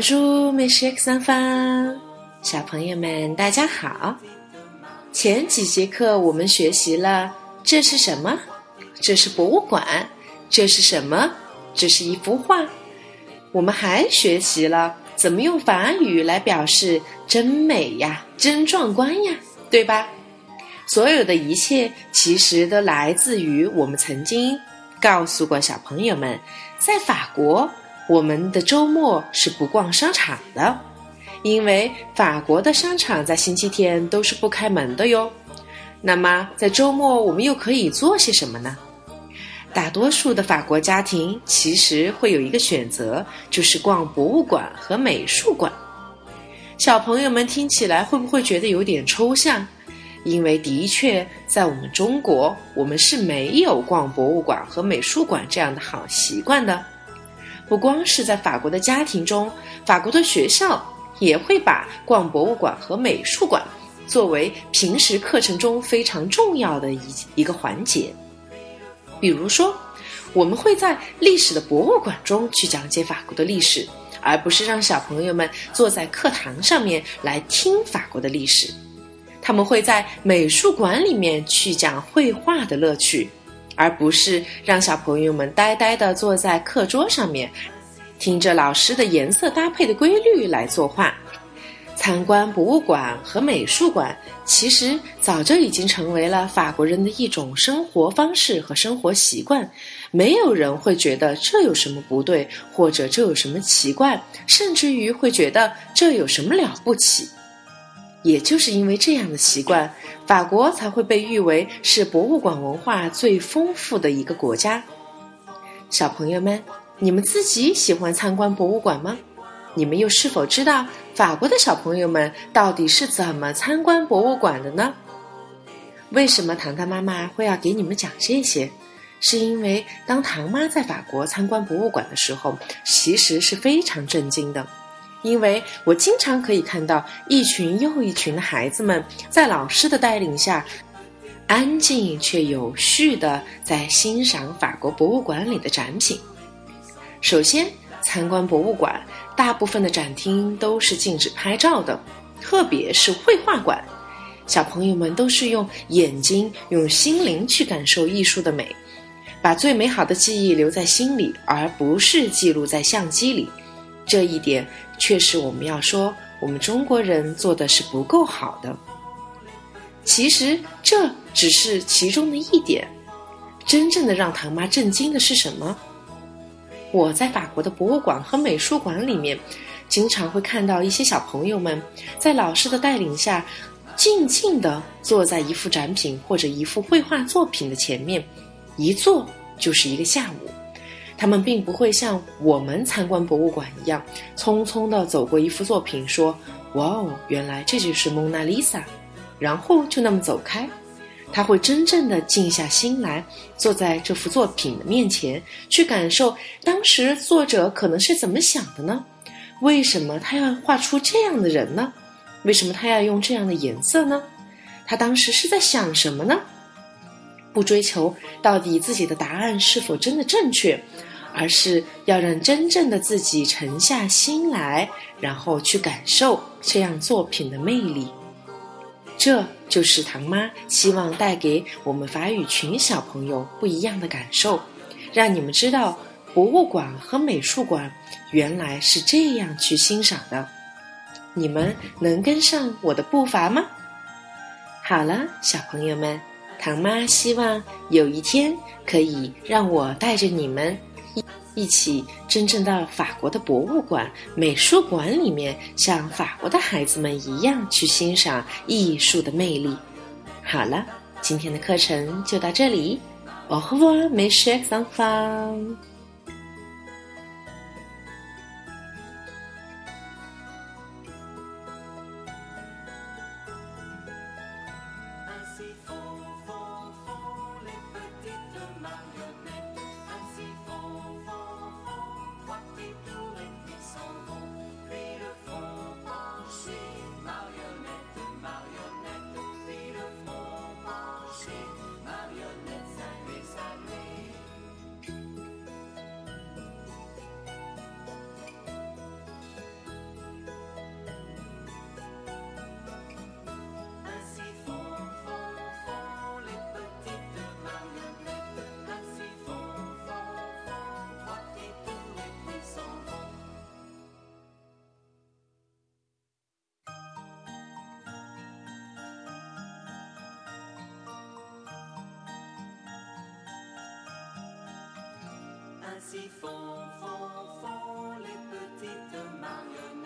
Bonjour, mes chers enfants，小朋友们，大家好。前几节课我们学习了这是什么？这是博物馆。这是什么？这是一幅画。我们还学习了怎么用法语来表示“真美呀”“真壮观呀”，对吧？所有的一切其实都来自于我们曾经告诉过小朋友们，在法国，我们的周末是不逛商场的，因为法国的商场在星期天都是不开门的哟。那么，在周末我们又可以做些什么呢？大多数的法国家庭其实会有一个选择，就是逛博物馆和美术馆。小朋友们听起来会不会觉得有点抽象？因为的确，在我们中国，我们是没有逛博物馆和美术馆这样的好习惯的。不光是在法国的家庭中，法国的学校也会把逛博物馆和美术馆作为平时课程中非常重要的一一个环节。比如说，我们会在历史的博物馆中去讲解法国的历史，而不是让小朋友们坐在课堂上面来听法国的历史。他们会在美术馆里面去讲绘画的乐趣，而不是让小朋友们呆呆地坐在课桌上面，听着老师的颜色搭配的规律来作画。参观博物馆和美术馆，其实早就已经成为了法国人的一种生活方式和生活习惯。没有人会觉得这有什么不对，或者这有什么奇怪，甚至于会觉得这有什么了不起。也就是因为这样的习惯，法国才会被誉为是博物馆文化最丰富的一个国家。小朋友们，你们自己喜欢参观博物馆吗？你们又是否知道法国的小朋友们到底是怎么参观博物馆的呢？为什么糖糖妈妈会要给你们讲这些？是因为当糖妈在法国参观博物馆的时候，其实是非常震惊的。因为我经常可以看到一群又一群的孩子们在老师的带领下，安静却有序的在欣赏法国博物馆里的展品。首先，参观博物馆，大部分的展厅都是禁止拍照的，特别是绘画馆。小朋友们都是用眼睛、用心灵去感受艺术的美，把最美好的记忆留在心里，而不是记录在相机里。这一点。却是我们要说，我们中国人做的是不够好的。其实这只是其中的一点，真正的让唐妈震惊的是什么？我在法国的博物馆和美术馆里面，经常会看到一些小朋友们在老师的带领下，静静地坐在一幅展品或者一幅绘画作品的前面，一坐就是一个下午。他们并不会像我们参观博物馆一样，匆匆地走过一幅作品，说：“哇哦，原来这就是蒙娜丽莎。”然后就那么走开。他会真正的静下心来，坐在这幅作品的面前，去感受当时作者可能是怎么想的呢？为什么他要画出这样的人呢？为什么他要用这样的颜色呢？他当时是在想什么呢？不追求到底自己的答案是否真的正确。而是要让真正的自己沉下心来，然后去感受这样作品的魅力。这就是唐妈希望带给我们法语群小朋友不一样的感受，让你们知道博物馆和美术馆原来是这样去欣赏的。你们能跟上我的步伐吗？好了，小朋友们，唐妈希望有一天可以让我带着你们。一一起真正到法国的博物馆、美术馆里面，像法国的孩子们一样去欣赏艺术的魅力。好了，今天的课程就到这里。Au revoir, mes chers enfants. Ainsi font, font, font les petites marionnettes.